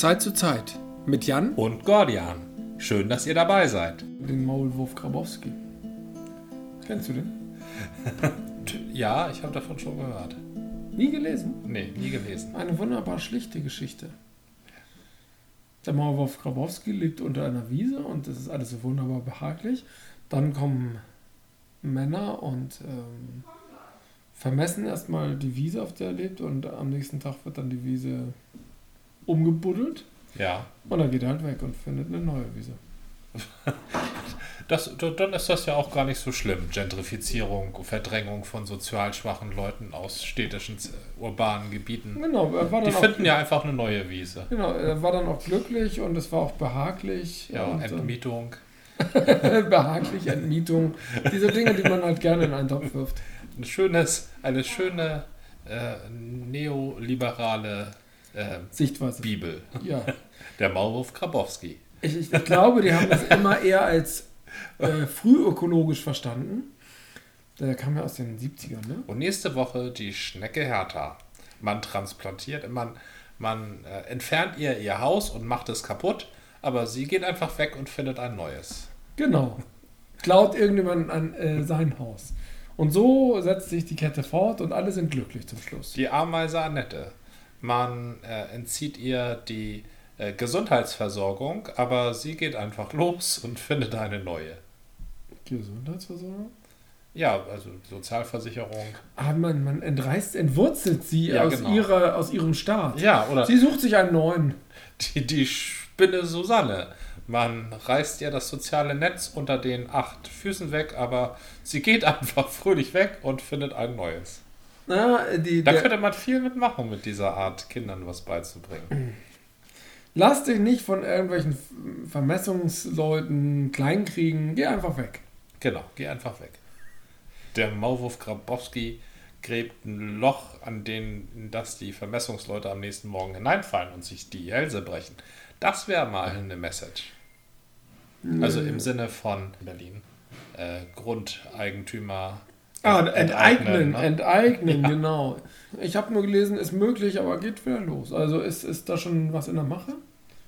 Zeit zu Zeit mit Jan und Gordian. Schön, dass ihr dabei seid. Den Maulwurf Grabowski. Kennst du den? ja, ich habe davon schon gehört. Nie gelesen? Nee, nie gelesen. Eine wunderbar schlichte Geschichte. Der Maulwurf Grabowski liegt unter einer Wiese und es ist alles so wunderbar behaglich. Dann kommen Männer und ähm, vermessen erstmal die Wiese, auf der er lebt, und am nächsten Tag wird dann die Wiese umgebuddelt. Ja. Und dann geht er halt weg und findet eine neue Wiese. Das, dann ist das ja auch gar nicht so schlimm. Gentrifizierung, Verdrängung von sozial schwachen Leuten aus städtischen, urbanen Gebieten. Genau, er war dann Die auch, finden ja einfach eine neue Wiese. Genau, er war dann auch glücklich und es war auch behaglich. Ja, äh, Entmietung. behaglich, Entmietung. Diese Dinge, die man halt gerne in einen Topf wirft. Ein schönes, eine schöne äh, neoliberale äh, Sichtweise. Bibel. Ja. Der Maulwurf Grabowski. Ich, ich, ich glaube, die haben das immer eher als äh, frühökologisch verstanden. Der kam ja aus den 70ern, ne? Und nächste Woche die Schnecke Hertha. Man transplantiert, man, man äh, entfernt ihr ihr Haus und macht es kaputt, aber sie geht einfach weg und findet ein neues. Genau. Klaut irgendjemand an äh, sein Haus. Und so setzt sich die Kette fort und alle sind glücklich zum Schluss. Die Ameise Annette. Man äh, entzieht ihr die äh, Gesundheitsversorgung, aber sie geht einfach los und findet eine neue. Gesundheitsversorgung? Ja, also Sozialversicherung. Ah, man, man entreißt, entwurzelt sie Ja, aus, genau. ihrer, aus ihrem Staat. Ja, oder Sie sucht sich einen neuen. die, die Spinne Susanne. Man reißt ihr das soziale Netz unter den acht Füßen weg, aber sie geht einfach fröhlich weg und findet ein neues. Na, die, Da der, könnte man viel mitmachen mit dieser Art, Kindern was beizubringen. lass dich nicht von irgendwelchen Vermessungsleuten kleinkriegen. Geh einfach weg. Genau, geh einfach weg. Der Maulwurf Grabowski gräbt ein Loch, an in das die Vermessungsleute am nächsten Morgen hineinfallen und sich die Hälse brechen. Das wäre mal eine Message. Also im Sinne von Berlin. Äh, Grundeigentümer. Ah, enteignen, ne? enteignen, Ja. genau. Ich habe nur gelesen, ist möglich, aber geht wieder los. Also ist, ist da schon was in der Mache?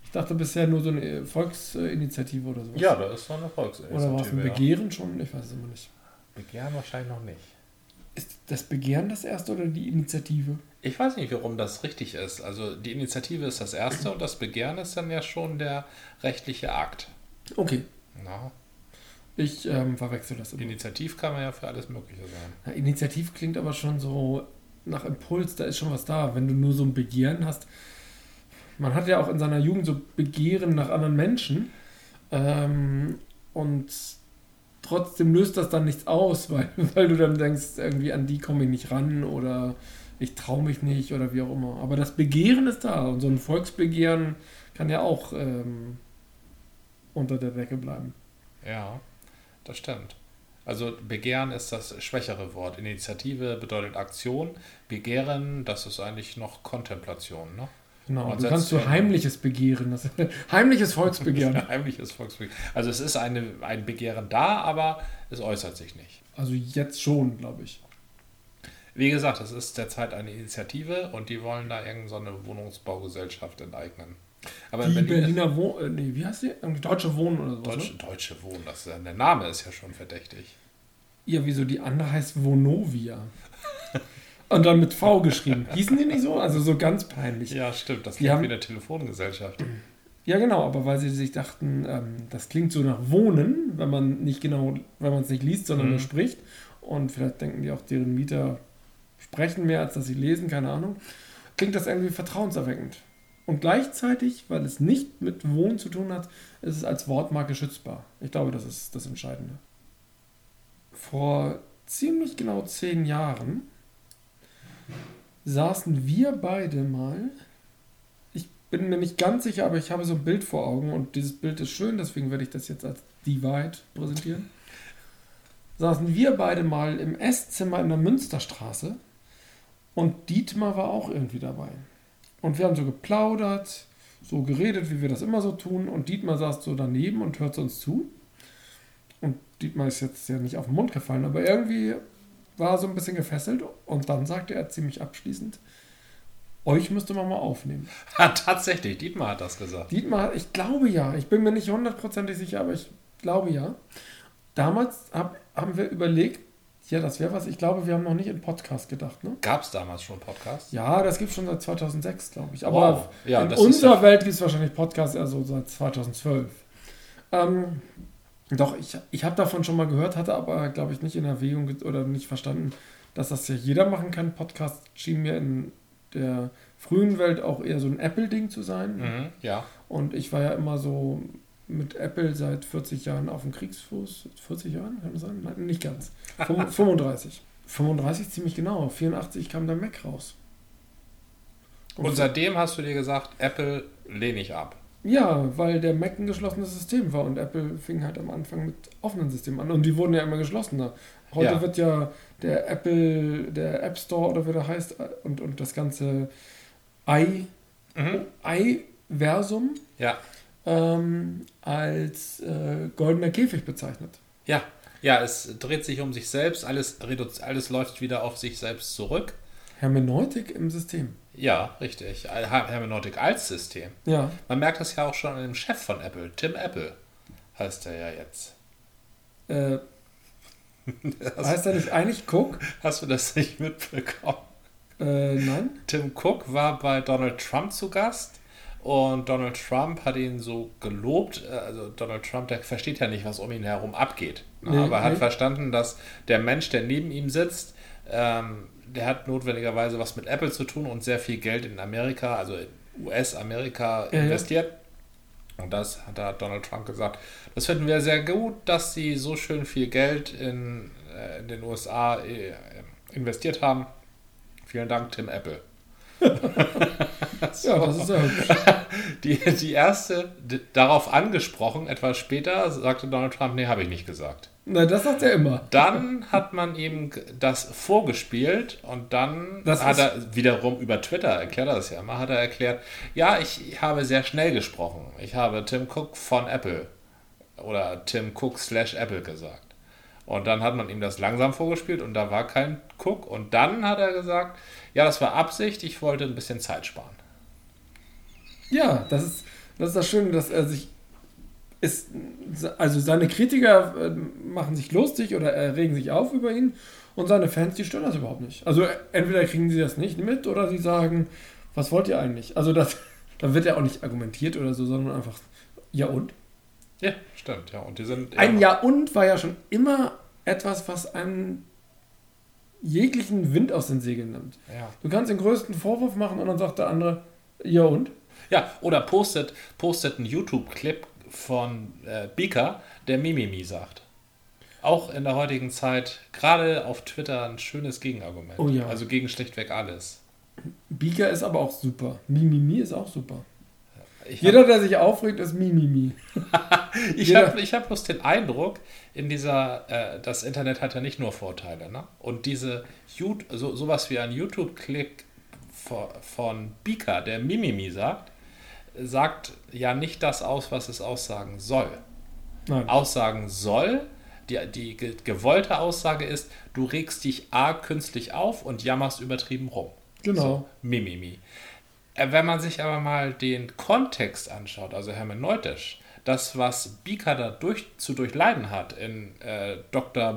Ich dachte bisher nur so eine Volksinitiative oder sowas. Ja, da ist so eine Oder war es ein Volksinitiative. ja. Begehren schon? Ich weiß es immer nicht. Begehren wahrscheinlich noch nicht. Ist das Begehren das erste oder die Initiative? Ich weiß nicht, warum das richtig ist. Also die Initiative ist das erste und das Begehren ist dann ja schon der rechtliche Akt. Okay, Na, ich ähm, verwechsel das immer. Initiativ kann man ja für alles Mögliche sein. Na, Initiativ klingt aber schon so nach Impuls, da ist schon was da. Wenn du nur so ein Begehren hast. Man hat ja auch in seiner Jugend so Begehren nach anderen Menschen. Ähm, und trotzdem löst das dann nichts aus, weil, weil du dann denkst, irgendwie an die komme ich nicht ran oder ich traue mich nicht oder wie auch immer. Aber das Begehren ist da und so ein Volksbegehren kann ja auch ähm, unter der Decke bleiben. Ja, das stimmt. Also Begehren ist das schwächere Wort. Initiative bedeutet Aktion. Begehren, das ist eigentlich noch Kontemplation. Ne? Genau, du kannst so heimliches Begehren, das heimliches Volksbegehren. Heimliches Volksbegehren. Also es ist eine, ein Begehren da, aber es äußert sich nicht. Also jetzt schon, glaube ich. Wie gesagt, es ist derzeit eine Initiative und die wollen da irgendeine so eine Wohnungsbaugesellschaft enteignen. Aber Die in Berlin Berliner Wohnen, äh, nee, wie heißt die? Deutsche Wohnen oder sowas. Deutsche, Ne? Deutsche Wohnen, das, ist- der Name ist ja schon verdächtig. Ja, wieso die andere heißt Vonovia. Und dann mit V geschrieben. Hießen die nicht so? Also so ganz peinlich. Ja, Ja, stimmt, das Die klingt haben- wie eine Telefongesellschaft. genau, aber weil sie sich dachten, ähm, das klingt so nach Wohnen, wenn man nicht genau, wenn man es nicht liest, sondern Mhm. nur spricht. Und vielleicht denken die auch, deren Mieter sprechen mehr, als dass sie lesen, keine Ahnung. Klingt das irgendwie vertrauenserweckend. Und gleichzeitig, weil es nicht mit Wohnen zu tun hat, ist es als Wortmarke schützbar. Ich glaube, das ist das Entscheidende. Vor ziemlich genau zehn Jahren saßen wir beide mal. Ich bin mir nicht ganz sicher, aber ich habe so ein Bild vor Augen und dieses Bild ist schön, deswegen werde ich das jetzt als Divide präsentieren. Saßen wir beide mal im Esszimmer in der Münsterstraße und Dietmar war auch irgendwie dabei. Und wir haben so geplaudert, so geredet, wie wir das immer so tun. Und Dietmar saß so daneben und hört uns zu. Und Dietmar ist jetzt ja nicht auf den Mund gefallen, aber irgendwie war er so ein bisschen gefesselt. Und dann sagte er ziemlich abschließend, euch müsste man mal aufnehmen. Ja, tatsächlich, Dietmar hat das gesagt. Dietmar, ich glaube ja. Ich bin mir nicht hundertprozentig sicher, aber ich glaube ja. Damals hab, haben wir überlegt, ja, das wäre was. Ich glaube, wir haben noch nicht in Podcast gedacht, ne? Gab es damals schon Podcasts? Ja, das gibt es schon seit 2006, glaube ich. Aber Wow. Ja, in unserer ja- Welt gibt es wahrscheinlich Podcasts eher so seit 2012. Ähm, doch, ich, ich habe davon schon mal gehört, hatte aber, glaube ich, nicht in Erwägung oder nicht verstanden, dass das ja jeder machen kann. Podcast schien mir in der frühen Welt auch eher so ein Apple-Ding zu sein. Mhm, ja. Und ich war ja immer so mit Apple seit 40 Jahren auf dem Kriegsfuß. 40 Jahren, kann das sein? Nein, nicht ganz. Fünf- 35. 35 ziemlich genau. 84 kam der Mac raus. Und seitdem hast du dir gesagt, Apple lehne ich ab. Ja, weil der Mac ein geschlossenes System war und Apple fing halt am Anfang mit offenen Systemen an und die wurden ja immer geschlossener. Heute Ja. wird ja der Apple, der App Store oder wie der heißt und, und das ganze i, Mhm. i-Versum Ja. Ähm, als äh, goldener Käfig bezeichnet. Ja. Ja, es dreht sich um sich selbst, alles, alles läuft wieder auf sich selbst zurück. Hermeneutik im System. Ja, richtig. Her- Hermeneutik als System. Ja, Man merkt das ja auch schon an dem Chef von Apple, Tim Apple heißt er ja jetzt. äh, heißt er nicht eigentlich Cook? Hast du das nicht mitbekommen? Äh, nein? Tim Cook war bei Donald Trump zu Gast und Donald Trump hat ihn so gelobt. Äh, Also Donald Trump, der versteht ja nicht, was um ihn herum abgeht. Ne? Nee, aber er hat nee. verstanden, dass der Mensch, der neben ihm sitzt, ähm, der hat notwendigerweise was mit Apple zu tun und sehr viel Geld in Amerika, also in US-Amerika Ja, ja. investiert. Und das hat da Donald Trump gesagt. Das finden wir sehr gut, dass sie so schön viel Geld in, äh, in den USA äh, investiert haben. Vielen Dank, Tim Apple. Ja, das ist ja. Die, die erste, d- darauf angesprochen, etwas später, sagte Donald Trump, nee, habe ich nicht gesagt. Na, das sagt er immer. Dann hat man ihm das vorgespielt und dann Das hat er wiederum über Twitter, erklärt er das ja immer, hat er erklärt, ja, ich habe sehr schnell gesprochen. Ich habe Tim Cook von Apple oder Tim Cook slash Apple gesagt. Und dann hat man ihm das langsam vorgespielt und da war kein Cook. Und dann hat er gesagt, ja, das war Absicht, ich wollte ein bisschen Zeit sparen. Ja, das ist, das ist das Schöne, dass er sich ist, also seine Kritiker äh, machen sich lustig oder erregen sich auf über ihn und seine Fans, die stören das überhaupt nicht. Also entweder kriegen sie das nicht mit oder sie sagen, was wollt ihr eigentlich? Also das, da wird ja auch nicht argumentiert oder so, sondern einfach, ja und? Ja, stimmt, ja. Und die sind. Ein Ja und war ja schon immer etwas, was einen jeglichen Wind aus den Segeln nimmt. Ja. Du kannst den größten Vorwurf machen und dann sagt der andere, ja und? Ja, oder postet, postet einen YouTube-Clip von äh, Beaker, der Mimimi sagt. Auch in der heutigen Zeit, gerade auf Twitter, ein schönes Gegenargument. Oh ja. Also gegen schlichtweg alles. Beaker ist aber auch super. Mimimi ist auch super. Ich Jeder, der sich aufregt, ist Mimimi. Ich habe ich hab bloß den Eindruck, in dieser, äh, das Internet hat ja nicht nur Vorteile, ne? Und diese, so, sowas wie ein YouTube-Click von, von Beaker, der Mimimi sagt, sagt ja nicht das aus, was es aussagen soll. Nein. Aussagen soll, die, die ge- gewollte Aussage ist, du regst dich A künstlich auf und jammerst übertrieben rum. Genau. So, Mimimi. Äh, Wenn man sich aber mal den Kontext anschaut, also hermeneutisch, das, was Bika da durch, zu durchleiden hat in äh, Dr.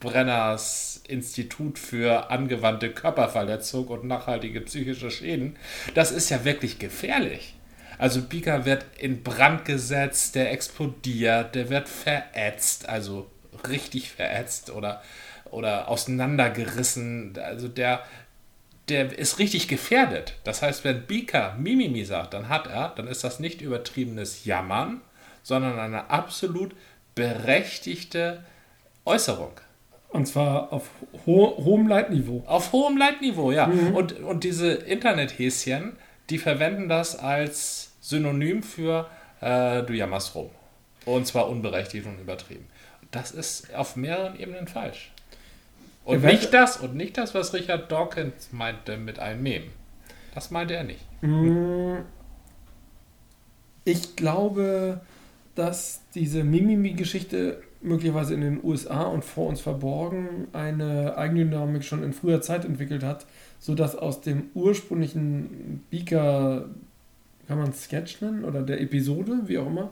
Bunsenbrenners Institut für angewandte Körperverletzung und nachhaltige psychische Schäden, das ist ja wirklich gefährlich. Also Bika wird in Brand gesetzt, der explodiert, der wird verätzt, also richtig verätzt oder, oder auseinandergerissen. Also der, der ist richtig gefährdet. Das heißt, wenn Bika Mimimi sagt, dann hat er, dann ist das nicht übertriebenes Jammern, sondern eine absolut berechtigte Äußerung. Und zwar auf ho hohem Leitniveau. Auf hohem Leitniveau, ja. Und, und diese Internethäschen, die verwenden das als Synonym für äh, du jammerst rum. Und zwar unberechtigt und übertrieben. Das ist auf mehreren Ebenen falsch. Und Eventu- nicht das, und nicht das, was Richard Dawkins meinte mit einem Mem. Das meinte er nicht. Mm, Ich glaube, dass diese Mimimi-Geschichte möglicherweise in den USA und vor uns verborgen eine Eigendynamik schon in früher Zeit entwickelt hat, sodass aus dem ursprünglichen Beaker, kann man Sketch nennen, oder der Episode, wie auch immer,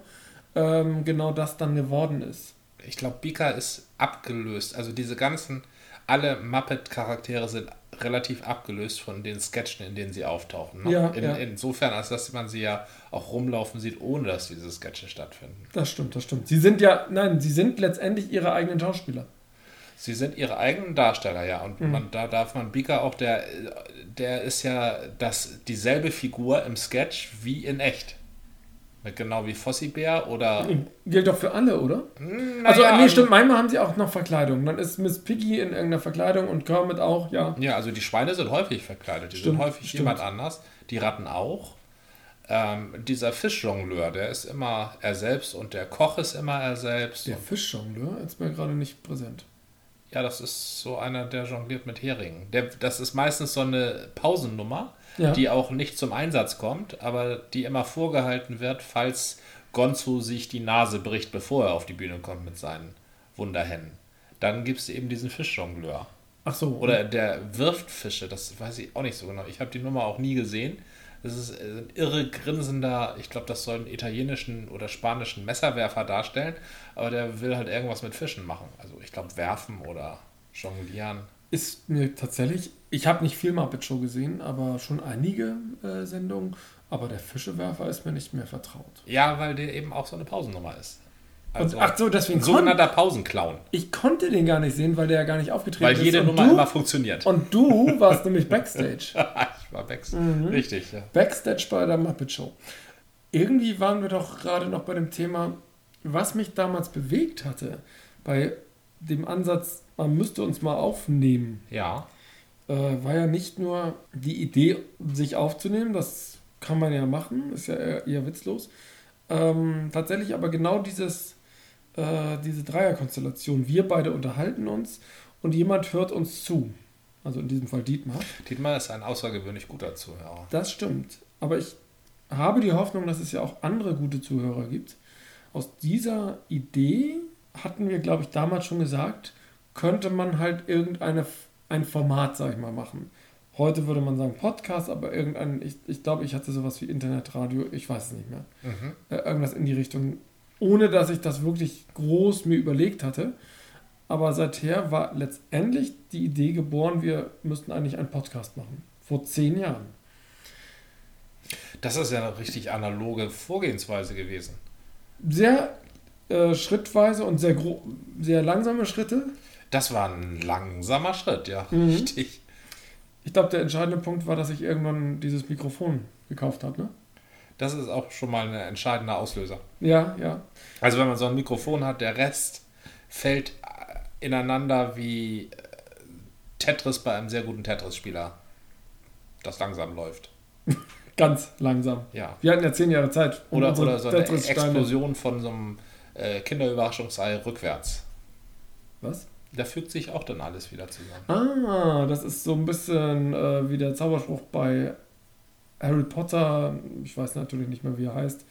ähm, genau das dann geworden ist. Ich glaube, Beaker ist abgelöst. Also diese ganzen, alle Muppet-Charaktere sind relativ abgelöst von den Sketchen, in denen sie auftauchen. Ne? Ja, in, ja. Insofern, als dass man sie ja auch rumlaufen sieht, ohne dass diese Sketche stattfinden. Das stimmt, das stimmt. Sie sind ja, nein, sie sind letztendlich ihre eigenen Schauspieler. Sie sind ihre eigenen Darsteller, ja. Und Mhm. man, da darf man Beaker auch, der, der ist ja das, dieselbe Figur im Sketch wie in echt. Genau wie Fossi Bär oder. Gilt doch für alle, oder? Hm, also, naja, nee, stimmt, manchmal haben sie auch noch Verkleidung. Dann ist Miss Piggy in irgendeiner Verkleidung und Kermit auch, ja. Ja, also die Schweine sind häufig verkleidet. Die Stimmt, sind häufig stimmt. jemand anders. Die Ratten auch. Ähm, dieser Fischjongleur, der ist immer er selbst und der Koch ist immer er selbst. Der Fischjongleur ist mir gerade nicht präsent. Ja, das ist so einer, der jongliert mit Heringen. Der, das ist meistens so eine Pausennummer, Ja. die auch nicht zum Einsatz kommt, aber die immer vorgehalten wird, falls Gonzo sich die Nase bricht, bevor er auf die Bühne kommt mit seinen Wunderhennen. Dann gibt es eben diesen Fischjongleur. Ach so. Oder der wirft Fische, das weiß ich auch nicht so genau. Ich habe die Nummer auch nie gesehen. Das ist äh, ein irre grinsender, ich glaube, das soll einen italienischen oder spanischen Messerwerfer darstellen, aber der will halt irgendwas mit Fischen machen. Also ich glaube, werfen oder jonglieren. Ist mir tatsächlich, ich habe nicht viel Muppet Show gesehen, aber schon einige äh, Sendungen. Aber der Fischewerfer ist mir nicht mehr vertraut. Ja, weil der eben auch so eine Pausennummer ist. Also ach so, deswegen ein sogenannter Pausenclown. Ich konnte den gar nicht sehen, weil der ja gar nicht aufgetreten Weil ist. jede und Nummer du, immer funktioniert. Und du warst nämlich Backstage. ich war Bex. Mhm. Richtig, ja. Backstage bei der Muppet Show. Irgendwie waren wir doch gerade noch bei dem Thema, was mich damals bewegt hatte, bei dem Ansatz, man müsste uns mal aufnehmen, Ja. äh, war ja nicht nur die Idee, sich aufzunehmen, das kann man ja machen, ist ja eher, eher witzlos. Ähm, tatsächlich aber genau dieses, äh, diese Dreierkonstellation. Wir beide unterhalten uns und jemand hört uns zu. Also in diesem Fall Dietmar. Dietmar ist ein außergewöhnlich guter Zuhörer. Das stimmt. Aber ich habe die Hoffnung, dass es ja auch andere gute Zuhörer gibt. Aus dieser Idee hatten wir, glaube ich, damals schon gesagt, könnte man halt irgendeine ein Format, sag ich mal, machen. Heute würde man sagen Podcast, aber irgendein, ich, ich glaube, ich hatte sowas wie Internetradio, ich weiß es nicht mehr. Mhm. Äh, irgendwas in die Richtung, ohne dass ich das wirklich groß mir überlegt hatte. Aber seither war letztendlich die Idee geboren, wir müssten eigentlich einen Podcast machen. Vor zehn Jahren. Das ist ja eine richtig analoge Vorgehensweise gewesen. Sehr äh, schrittweise und sehr, sehr langsame Schritte. Das war ein langsamer Schritt, ja, Mhm. richtig. Ich glaube, der entscheidende Punkt war, dass ich irgendwann dieses Mikrofon gekauft habe. Ne? Das ist auch schon mal ein entscheidender Auslöser. Ja, ja. Also wenn man so ein Mikrofon hat, der Rest fällt ineinander wie äh, Tetris bei einem sehr guten Tetris-Spieler, das langsam läuft. Ganz langsam. Ja. Wir hatten ja zehn Jahre Zeit. um Oder, oder so eine Explosion von so einem äh, Kinderüberraschungsei rückwärts. Was? Da fügt sich auch dann alles wieder zusammen. Ah, das ist so ein bisschen äh, wie der Zauberspruch bei Harry Potter, ich weiß natürlich nicht mehr, wie er heißt,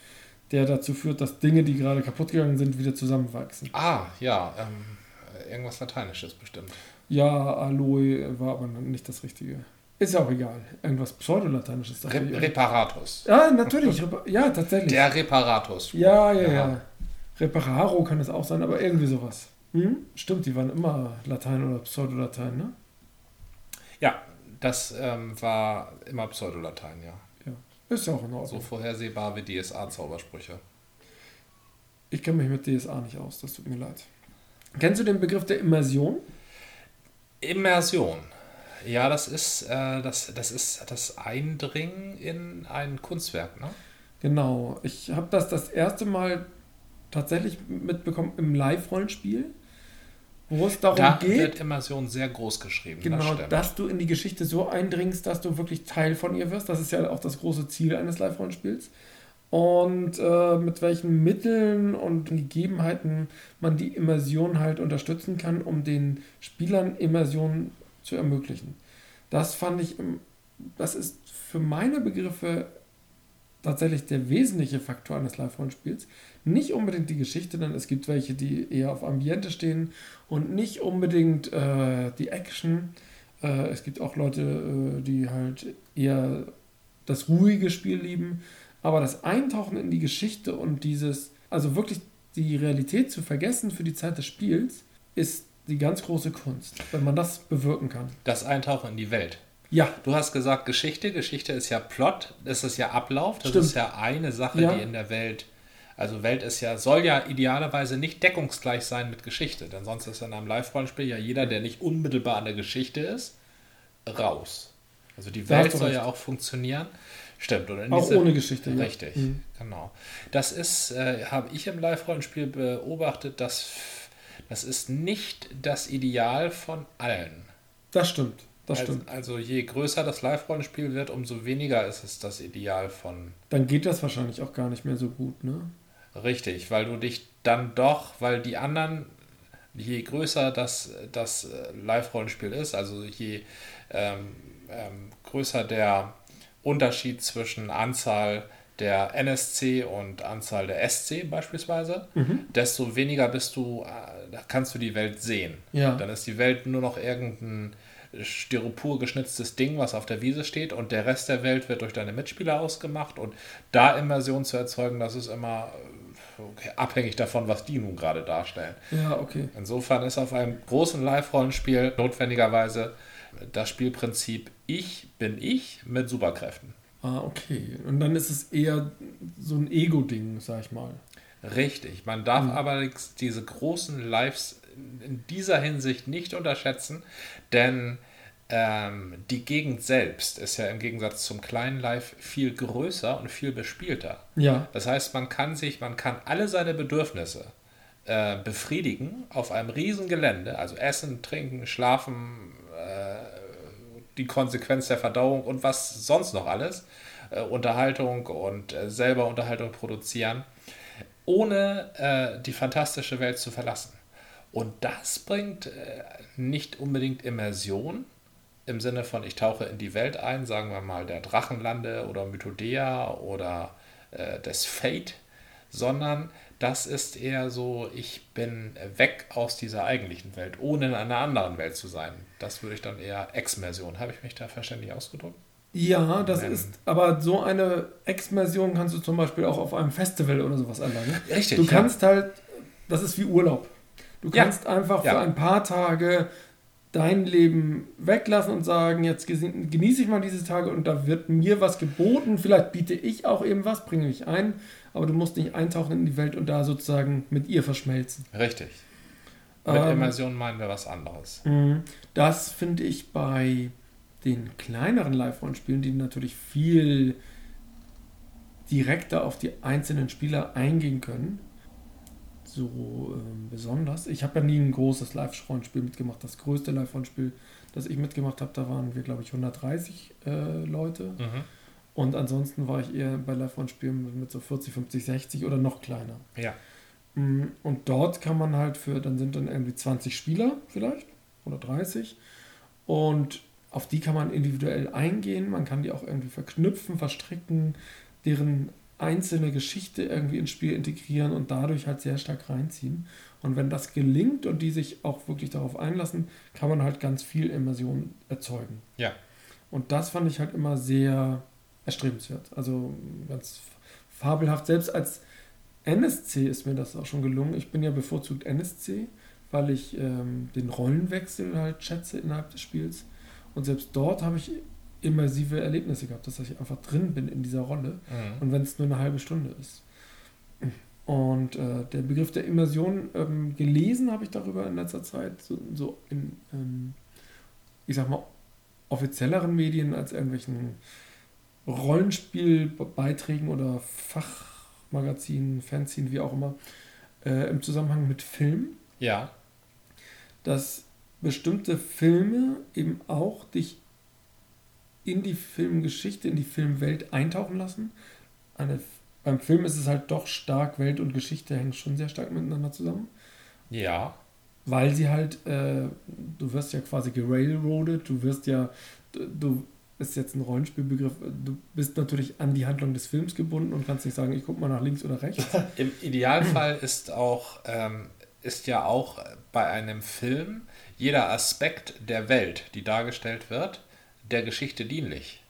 der dazu führt, dass Dinge, die gerade kaputt gegangen sind, wieder zusammenwachsen. Ah, ja, ähm, irgendwas Lateinisches bestimmt. Ja, Aloe war aber nicht das Richtige. Ist ja auch egal. Irgendwas Pseudolateinisches. Re. Reparatus. ja, natürlich. Ja, tatsächlich. Der Reparatus. Ja, ja, ja, Ja. Repararo kann es auch sein, aber irgendwie sowas. Hm? Stimmt, die waren immer Latein oder Pseudolatein, ne? Ja, das ähm, war immer Pseudolatein, ja. Ist ja auch in So Ordnung. vorhersehbar wie DSA-Zaubersprüche. Ich kenne mich mit DSA nicht aus, das tut mir leid. Kennst du den Begriff der Immersion? Immersion. Ja, das ist, äh, das, das ist das Eindringen in ein Kunstwerk, ne? Genau. Ich habe das das erste Mal tatsächlich mitbekommen im Live-Rollenspiel, wo es darum Da geht, wird Immersion sehr groß geschrieben. das genau, stimmt. dass du in die Geschichte so eindringst, dass du wirklich Teil von ihr wirst. Das ist ja auch das große Ziel eines Live-Rollenspiels. Und äh, mit welchen Mitteln und Gegebenheiten man die Immersion halt unterstützen kann, um den Spielern Immersion zu ermöglichen. Das fand ich, das ist für meine Begriffe tatsächlich der wesentliche Faktor eines Live-Rollenspiels. Nicht unbedingt die Geschichte, denn es gibt welche, die eher auf Ambiente stehen und nicht unbedingt äh, die Action. Äh, es gibt auch Leute, äh, die halt eher das ruhige Spiel lieben. Aber das Eintauchen in die Geschichte und dieses, also wirklich die Realität zu vergessen für die Zeit des Spiels, ist die ganz große Kunst, wenn man das bewirken kann. Das Eintauchen in die Welt. Ja. Du hast gesagt Geschichte. Geschichte ist ja Plot, das ist ja Ablauf, das Stimmt. ist ja eine Sache, Ja. die in der Welt, also Welt ist ja, soll ja idealerweise nicht deckungsgleich sein mit Geschichte, denn sonst ist in einem Live-Rollenspiel ja jeder, der nicht unmittelbar an der Geschichte ist, raus. Also die Welt soll recht. ja auch funktionieren. Stimmt, oder? Auch diese- ohne Geschichte. ja. Richtig, Mhm. genau. Das ist, äh, habe ich im Live-Rollenspiel beobachtet, dass das ist nicht das Ideal von allen. Das stimmt. Das also, stimmt. also je größer das Live-Rollenspiel wird, umso weniger ist es das Ideal von Dann geht das wahrscheinlich auch gar nicht mehr so gut, ne? richtig, weil du dich dann doch, weil die anderen, je größer das, das äh, Live-Rollenspiel ist, also je ähm, ähm, größer der Unterschied zwischen Anzahl der NSC und Anzahl der SC beispielsweise, desto weniger bist du, äh, da kannst du die Welt sehen. Ja. Dann ist die Welt nur noch irgendein Styropor geschnitztes Ding, was auf der Wiese steht und der Rest der Welt wird durch deine Mitspieler ausgemacht und da Immersion zu erzeugen, das ist immer okay, abhängig davon, was die nun gerade darstellen. Ja, okay. Insofern ist auf einem großen Live-Rollenspiel notwendigerweise das Spielprinzip Ich bin ich mit Superkräften. Ah, okay. Und dann ist es eher so ein Ego-Ding, sag ich mal. Richtig. Man darf allerdings diese großen Lives in dieser Hinsicht nicht unterschätzen, denn ähm, die Gegend selbst ist ja im Gegensatz zum kleinen Live viel größer und viel bespielter. Ja. Das heißt, man kann sich, man kann alle seine Bedürfnisse äh, befriedigen auf einem riesen Gelände, also Essen, Trinken, Schlafen, äh, die Konsequenz der Verdauung und was sonst noch alles, äh, Unterhaltung und äh, selber Unterhaltung produzieren, ohne äh, die fantastische Welt zu verlassen. Und das bringt äh, nicht unbedingt Immersion im Sinne von ich tauche in die Welt ein, sagen wir mal der Drachenlande oder Mythodea oder äh, des Fate, sondern das ist eher so, ich bin weg aus dieser eigentlichen Welt, ohne in einer anderen Welt zu sein. Das würde ich dann eher Exmersion. Habe ich mich da verständlich ausgedrückt? Ja, das Ähm. ist, aber so eine Exmersion kannst du zum Beispiel auch auf einem Festival oder sowas erlangen. Richtig, Du ja. kannst halt, das ist wie Urlaub. Du Ja. kannst einfach Ja. für ein paar Tage dein Leben weglassen und sagen, jetzt genieße ich mal diese Tage und da wird mir was geboten. Vielleicht biete ich auch eben was, bringe mich ein, aber du musst nicht eintauchen in die Welt und da sozusagen mit ihr verschmelzen. Richtig. Mit Ähm, Immersion meinen wir was anderes. Mhm. Das finde ich bei den kleineren Live-Rollenspielen, die natürlich viel direkter auf die einzelnen Spieler eingehen können, so ähm, besonders. Ich habe ja nie ein großes Live-Rollenspiel mitgemacht. Das größte Live-Rollenspiel, das ich mitgemacht habe, da waren wir, glaube ich, 130 äh, Leute. Mhm. Und ansonsten war ich eher bei Live-Rollenspielen mit, mit so 40, 50, 60 oder noch kleiner. Ja. Mm, Und dort kann man halt für, dann sind dann irgendwie 20 Spieler vielleicht oder 30. Und auf die kann man individuell eingehen. Man kann die auch irgendwie verknüpfen, verstricken, deren einzelne Geschichte irgendwie ins Spiel integrieren und dadurch halt sehr stark reinziehen. Und wenn das gelingt und die sich auch wirklich darauf einlassen, kann man halt ganz viel Immersion erzeugen. Ja. Und das fand ich halt immer sehr erstrebenswert. Also ganz fabelhaft. Selbst als NSC ist mir das auch schon gelungen. Ich bin ja bevorzugt NSC, weil ich ähm, den Rollenwechsel halt schätze innerhalb des Spiels. Und selbst dort habe ich immersive Erlebnisse gehabt, dass ich einfach drin bin in dieser Rolle. Mhm. Und wenn es nur eine halbe Stunde ist. Und äh, der Begriff der Immersion ähm, gelesen habe ich darüber in letzter Zeit, so, so in, ähm, ich sag mal, offizielleren Medien als irgendwelchen Rollenspielbeiträgen oder Fachmagazinen, Fanzinen, wie auch immer, äh, im Zusammenhang mit Film, Ja. dass bestimmte Filme eben auch dich in die Filmgeschichte, in die Filmwelt eintauchen lassen. Eine, beim Film ist es halt doch stark, Welt und Geschichte hängen schon sehr stark miteinander zusammen, Ja. weil sie halt, äh, du wirst ja quasi gerailroadet, du wirst ja, du, du ist jetzt ein Rollenspielbegriff. Du bist natürlich an die Handlung des Films gebunden und kannst nicht sagen, ich gucke mal nach links oder rechts. Im Idealfall ist auch ähm, ist ja auch bei einem Film jeder Aspekt der Welt, die dargestellt wird, der Geschichte dienlich.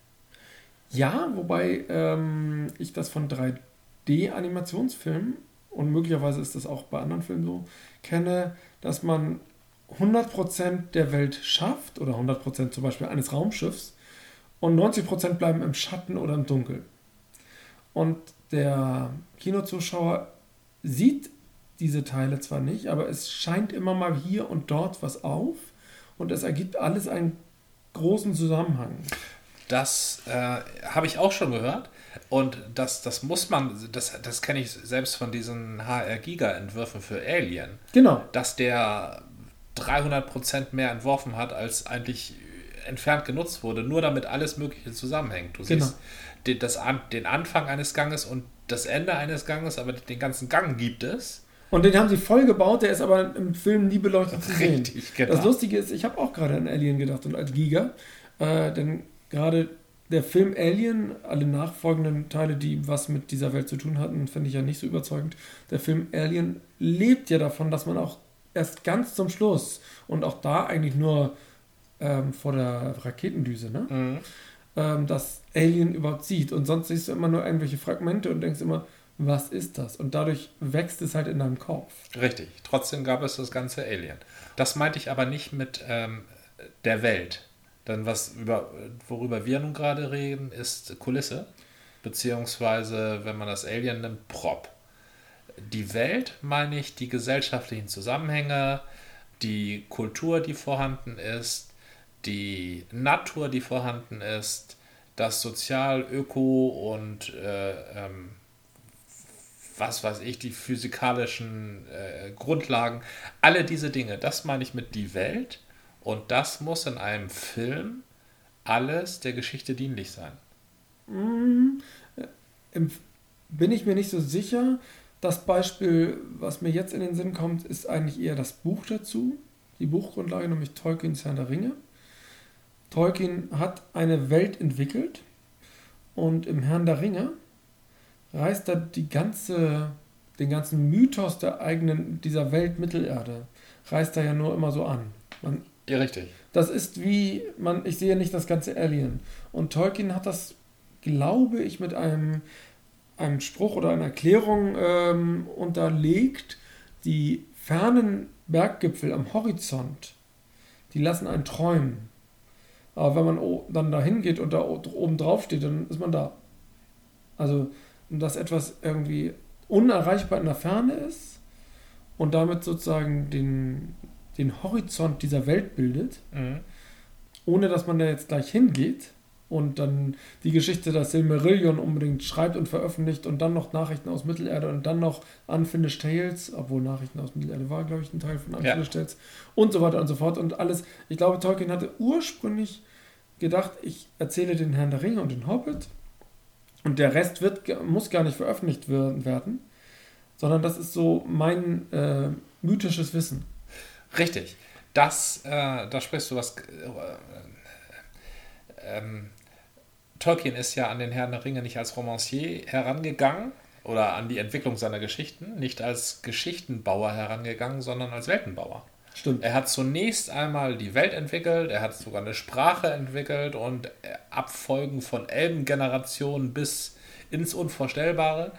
Ja, wobei ähm, ich das von 3D-Animationsfilmen und möglicherweise ist das auch bei anderen Filmen so, kenne, dass man 100% der Welt schafft oder 100% zum Beispiel eines Raumschiffs und 90% bleiben im Schatten oder im Dunkeln. Und der Kinozuschauer sieht diese Teile zwar nicht, aber es scheint immer mal hier und dort was auf und es ergibt alles einen großen Zusammenhang. Das äh, habe ich auch schon gehört. Und das, das muss man, das, das kenne ich selbst von diesen HR-Giga-Entwürfen für Alien. Genau. Dass der 300% mehr entworfen hat, als eigentlich entfernt genutzt wurde, nur damit alles Mögliche zusammenhängt. Du genau. siehst den, das, den Anfang eines Ganges und das Ende eines Ganges, aber den ganzen Gang gibt es. Und den haben sie voll gebaut, der ist aber im Film nie beleuchtet zu sehen. Richtig, genau. Das Lustige ist, ich habe auch gerade an Alien gedacht und als Giga, äh, denn gerade der Film Alien, alle nachfolgenden Teile, die was mit dieser Welt zu tun hatten, finde ich ja nicht so überzeugend. Der Film Alien lebt ja davon, dass man auch erst ganz zum Schluss und auch da eigentlich nur ähm, vor der Raketendüse, ne? Mhm. Ähm, das Alien überhaupt sieht. Und sonst siehst du immer nur irgendwelche Fragmente und denkst immer, was ist das? Und dadurch wächst es halt in deinem Kopf. Richtig. Trotzdem gab es das ganze Alien. Das meinte ich aber nicht mit ähm, der Welt. Denn was über, worüber wir nun gerade reden, ist Kulisse. Beziehungsweise, wenn man das Alien nimmt, Prop. Die Welt meine ich die gesellschaftlichen Zusammenhänge, die Kultur, die vorhanden ist, die Natur, die vorhanden ist, das Sozial-, Öko- und äh, ähm, was weiß ich, die physikalischen äh, Grundlagen, alle diese Dinge, das meine ich mit die Welt und das muss in einem Film alles der Geschichte dienlich sein. Mhm. Bin ich mir nicht so sicher. Das Beispiel, was mir jetzt in den Sinn kommt, ist eigentlich eher das Buch dazu. Die Buchgrundlage, nämlich Tolkiens Herr der Ringe. Tolkien hat eine Welt entwickelt und im Herrn der Ringe reißt er die ganze, den ganzen Mythos der eigenen, dieser Welt Mittelerde, reißt er ja nur immer so an. Man ja, richtig. Das ist wie, man, ich sehe nicht das ganze Alien. Und Tolkien hat das, glaube ich, mit einem, einem Spruch oder einer Erklärung ähm, unterlegt. Die fernen Berggipfel am Horizont, die lassen einen träumen. Aber wenn man dann da hingeht und da oben drauf steht, dann ist man da. Also, dass etwas irgendwie unerreichbar in der Ferne ist und damit sozusagen den, den Horizont dieser Welt bildet, mhm. ohne dass man da jetzt gleich hingeht und dann die Geschichte der Silmarillion unbedingt schreibt und veröffentlicht und dann noch Nachrichten aus Mittelerde und dann noch Unfinished Tales, obwohl Nachrichten aus Mittelerde war, glaube ich, ein Teil von Unfinished ja. Tales und so weiter und so fort und alles. Ich glaube, Tolkien hatte ursprünglich gedacht, ich erzähle den Herrn der Ringe und den Hobbit und der Rest wird, muss gar nicht veröffentlicht werden, sondern das ist so mein äh, mythisches Wissen. Richtig. Das, äh, da sprichst du was. Äh, ähm, Tolkien ist ja an den Herrn der Ringe nicht als Romancier herangegangen oder an die Entwicklung seiner Geschichten, nicht als Geschichtenbauer herangegangen, sondern als Weltenbauer. Stimmt. Er hat zunächst einmal die Welt entwickelt, er hat sogar eine Sprache entwickelt und Abfolgen von Elbengenerationen bis ins Unvorstellbare.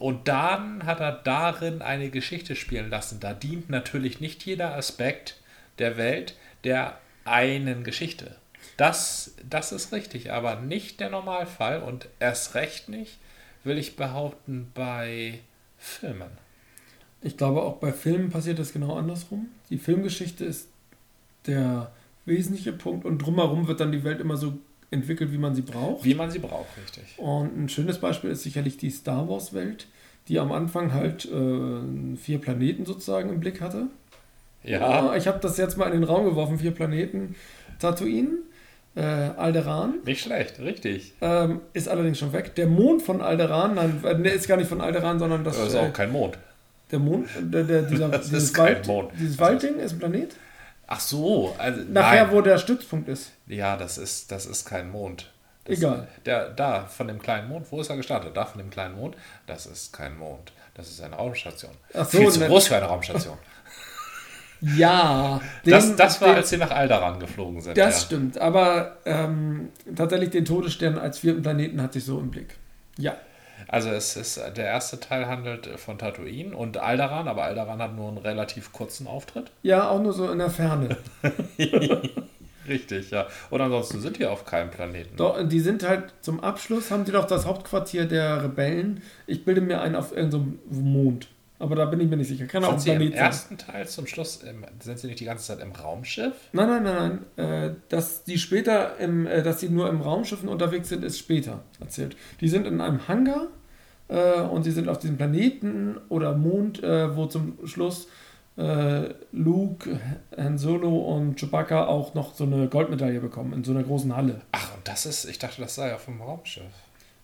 Und dann hat er darin eine Geschichte spielen lassen. Da dient natürlich nicht jeder Aspekt der Welt der einen Geschichte. Das, das ist richtig, aber nicht der Normalfall und erst recht nicht, will ich behaupten, bei Filmen. Ich glaube, auch bei Filmen passiert das genau andersrum. Die Filmgeschichte ist der wesentliche Punkt und drumherum wird dann die Welt immer so entwickelt, wie man sie braucht. Wie man sie braucht, richtig. Und ein schönes Beispiel ist sicherlich die Star Wars-Welt, die am Anfang halt äh, vier Planeten sozusagen im Blick hatte. Ja. Ich habe das jetzt mal in den Raum geworfen, vier Planeten. Tatooine, äh, Alderan. Nicht schlecht, richtig. Ähm, ist allerdings schon weg. Der Mond von Alderan, nein, der ist gar nicht von Alderan, sondern das, das ist auch äh, kein Mond. Der Mond, der, der, dieser, das dieses, ist Wald, dieses Waldding ist ein Planet? Ach so, also Nachher, nein. wo der Stützpunkt ist. Ja, das ist, das ist kein Mond. Das, Egal. Der, da, von dem kleinen Mond, wo ist er gestartet? Da, von dem kleinen Mond, das ist kein Mond. Das ist eine Raumstation. Ach so, Viel zu ne- groß für eine Raumstation. Ja, das, den- das war, den- als sie nach Alderan geflogen sind. Das ja. stimmt, aber ähm, tatsächlich den Todesstern als vierten Planeten hatte ich so im Blick. Ja, Also es ist, der erste Teil handelt von Tatooine und Alderan, aber Alderan hat nur einen relativ kurzen Auftritt. ja, auch nur so in der Ferne. Richtig, ja. Und ansonsten sind die auf keinem Planeten. Doch, die sind halt zum Abschluss, haben die doch das Hauptquartier der Rebellen. Ich bilde mir ein auf irgendeinem Mond. Aber da bin ich mir nicht sicher. Kann auch Sind ein sie im Planet sein. ersten Teil zum Schluss, im, sind sie nicht die ganze Zeit im Raumschiff? Nein, nein, nein, nein. Äh, dass die später, im, äh, dass die nur im Raumschiffen unterwegs sind, ist später erzählt. Die sind in einem Hangar äh, und sie sind auf diesem Planeten oder Mond, äh, wo zum Schluss äh, Luke, Han Solo und Chewbacca auch noch so eine Goldmedaille bekommen in so einer großen Halle. Ach, und das ist, ich dachte, das sei auf dem Raumschiff.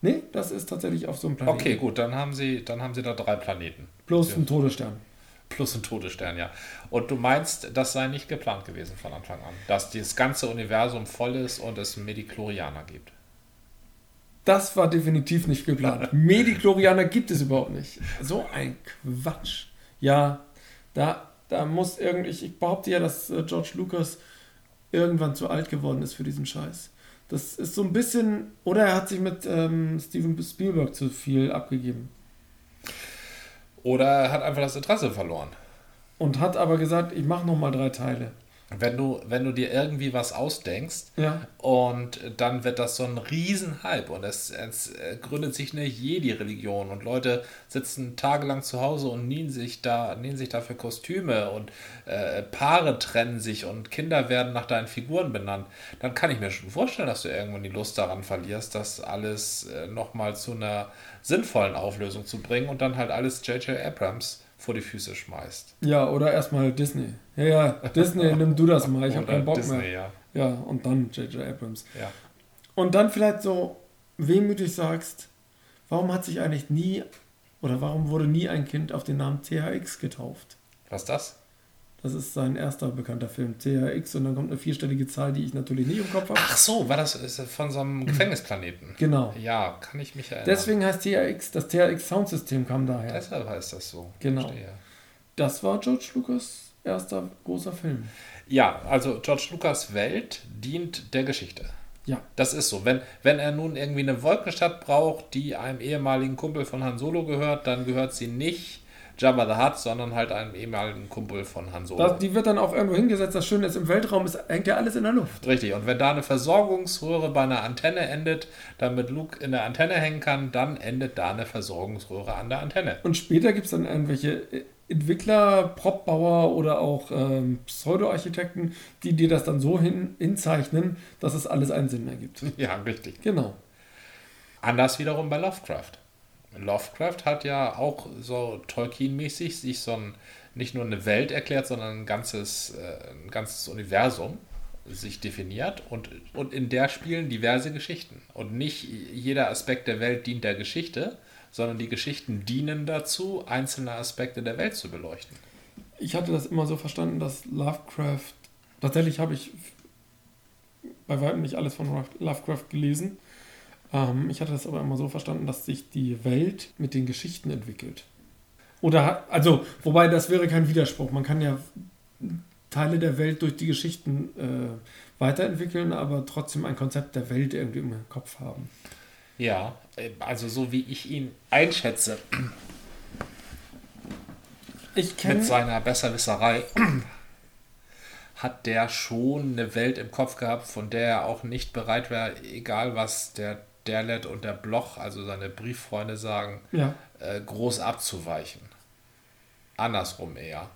Nee, das ist tatsächlich auf so einem Planeten. Okay, gut, dann haben sie, dann haben sie da drei Planeten. Plus Ja. ein Todesstern. Plus ein Todesstern, ja. Und du meinst, das sei nicht geplant gewesen von Anfang an, dass das ganze Universum voll ist und es Mediklorianer gibt. Das war definitiv nicht geplant. Mediklorianer gibt es überhaupt nicht. So ein Quatsch. Ja, da, da muss irgendwie, ich, behaupte ja, dass äh, George Lucas irgendwann zu alt geworden ist für diesen Scheiß. Das ist so ein bisschen, oder er hat sich mit ähm, Steven Spielberg zu viel abgegeben. Oder er hat einfach das Interesse verloren. Und hat aber gesagt, ich mache nochmal drei Teile. Wenn du, wenn du dir irgendwie was ausdenkst Ja. und dann wird das so ein Riesenhype und es, es äh, gründet sich eine Jedi-Religion und Leute sitzen tagelang zu Hause und nähen sich da, nähen sich dafür Kostüme und äh, Paare trennen sich und Kinder werden nach deinen Figuren benannt, dann kann ich mir schon vorstellen, dass du irgendwann die Lust daran verlierst, das alles äh, nochmal zu einer sinnvollen Auflösung zu bringen und dann halt alles J.J. Abrams vor die Füße schmeißt. Ja, oder erstmal Disney. Ja, ja, Disney, nimm du das mal, ich habe keinen Bock Disney, mehr. ja. Ja, und dann J.J. Abrams. ja. Und dann vielleicht so wehmütig sagst, warum hat sich eigentlich nie oder warum wurde nie ein Kind auf den Namen THX getauft? Was ist das? Das ist sein erster bekannter Film, THX, und dann kommt eine vierstellige Zahl, die ich natürlich nicht im Kopf habe. Ach so, war das von so einem Gefängnisplaneten? Genau. Ja, kann ich mich erinnern. Deswegen heißt THX, das THX Soundsystem kam daher. Deshalb heißt das so. Genau. Verstehe. Das war George Lucas erster großer Film. Ja, also George Lucas Welt dient der Geschichte. Ja. Das ist so. Wenn, wenn er nun irgendwie eine Wolkenstadt braucht, die einem ehemaligen Kumpel von Han Solo gehört, dann gehört sie nicht Jabba the Hutt, sondern halt einem ehemaligen Kumpel von Han Solo. Das, die wird dann auch irgendwo hingesetzt. Das Schöne ist, im Weltraum ist, hängt ja alles in der Luft. Richtig, und wenn da eine Versorgungsröhre bei einer Antenne endet, damit Luke in der Antenne hängen kann, dann endet da eine Versorgungsröhre an der Antenne. Und später gibt es dann irgendwelche äh, Entwickler, Propbauer oder auch ähm, Pseudo-Architekten, die dir das dann so hin, hinzeichnen, dass es alles einen Sinn ergibt. Ja, richtig. Genau. Anders wiederum bei Lovecraft. Lovecraft hat ja auch so Tolkien-mäßig sich so ein, nicht nur eine Welt erklärt, sondern ein ganzes, äh, ein ganzes Universum sich definiert und, und in der spielen diverse Geschichten. Und nicht jeder Aspekt der Welt dient der Geschichte, sondern die Geschichten dienen dazu, einzelne Aspekte der Welt zu beleuchten. Ich hatte das immer so verstanden, dass Lovecraft, tatsächlich habe ich bei weitem nicht alles von Lovecraft gelesen. Ähm, ich hatte das aber immer so verstanden, dass sich die Welt mit den Geschichten entwickelt. Oder, hat- also, wobei das wäre kein Widerspruch. Man kann ja Teile der Welt durch die Geschichten äh, weiterentwickeln, aber trotzdem ein Konzept der Welt irgendwie im Kopf haben. Ja, äh, also so wie ich ihn einschätze, Ich mit seiner Besserwisserei hat der schon eine Welt im Kopf gehabt, von der er auch nicht bereit wäre, egal was der Derlet und der Bloch, also seine Brieffreunde sagen, Ja. äh, groß abzuweichen. Andersrum eher.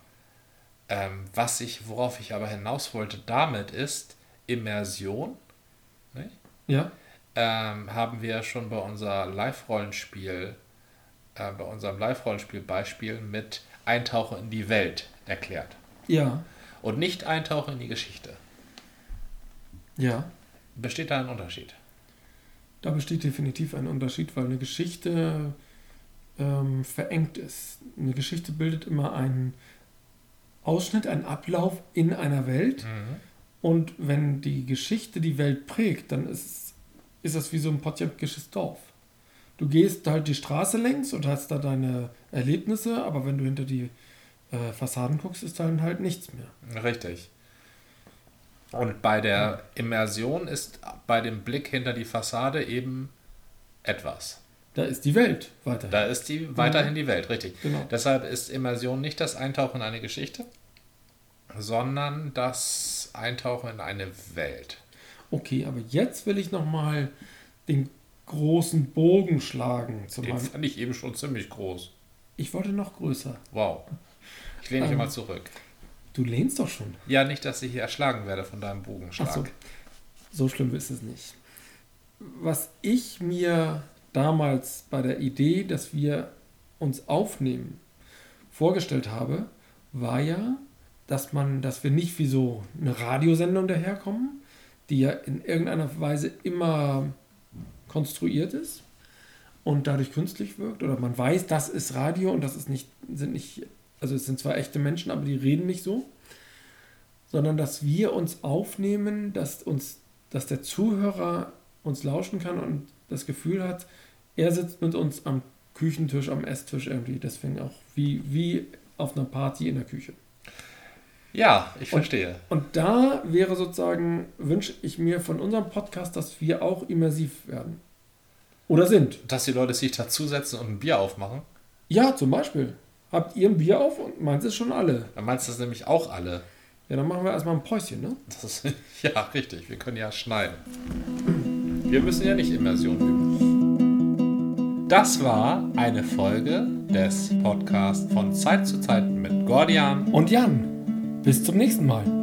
Ähm, was ich, worauf ich aber hinaus wollte damit ist Immersion. Nicht? Ja. ähm, haben wir schon bei unser Live-Rollenspiel, äh, bei unserem Live-Rollenspiel-Beispiel mit Eintauchen in die Welt erklärt. Ja. Und nicht Eintauchen in die Geschichte. Ja. Besteht da ein Unterschied? Da besteht definitiv ein Unterschied, weil eine Geschichte ähm, verengt ist. Eine Geschichte bildet immer einen, Ausschnitt, ein Ablauf in einer Welt. Mhm. Und wenn die Geschichte die Welt prägt, dann ist, ist das wie so ein potjemkisches Dorf. Du gehst halt die Straße längs und hast da deine Erlebnisse, aber wenn du hinter die äh, Fassaden guckst, ist dann halt nichts mehr. Richtig. Und bei der Immersion ist bei dem Blick hinter die Fassade eben etwas. Da ist die Welt weiterhin. Da ist die weiterhin die Welt, richtig. Genau. Deshalb ist Immersion nicht das Eintauchen in eine Geschichte, sondern das Eintauchen in eine Welt. Okay, aber jetzt will ich nochmal den großen Bogen schlagen. Zu Den meinem, fand ich eben schon ziemlich groß. ich wollte noch größer. Wow. Ich lehne mich Ähm. mal zurück. Du lehnst doch schon. Ja, nicht, dass ich hier erschlagen werde von deinem Bogenschlag. so. So schlimm ist es nicht. Was ich mir damals bei der Idee, dass wir uns aufnehmen, vorgestellt habe, war ja, dass man, dass wir nicht wie so eine Radiosendung daherkommen, die ja in irgendeiner Weise immer konstruiert ist und dadurch künstlich wirkt. Oder man weiß, das ist Radio und das ist nicht, sind nicht, also es sind zwar echte Menschen, aber die reden nicht so. Sondern dass wir uns aufnehmen, dass uns, dass der Zuhörer uns lauschen kann und das Gefühl hat, er sitzt mit uns am Küchentisch, am Esstisch irgendwie. Deswegen auch wie, wie auf einer Party in der Küche. Ja, ich verstehe. Und da wäre sozusagen, wünsche ich mir von unserem Podcast, dass wir auch immersiv werden. Oder sind. Dass die Leute sich dazusetzen und ein Bier aufmachen. Ja, zum Beispiel. Habt ihr ein Bier auf und meins ist schon alle. Dann meinst du das nämlich auch alle. Ja, dann machen wir erstmal ein Päuschen, ne? Das ist, ja, richtig. Wir können ja schneiden. Wir müssen ja nicht Immersion üben. Das war eine Folge des Podcasts von Zeit zu Zeit mit Gordian. Und Jan, bis zum nächsten Mal.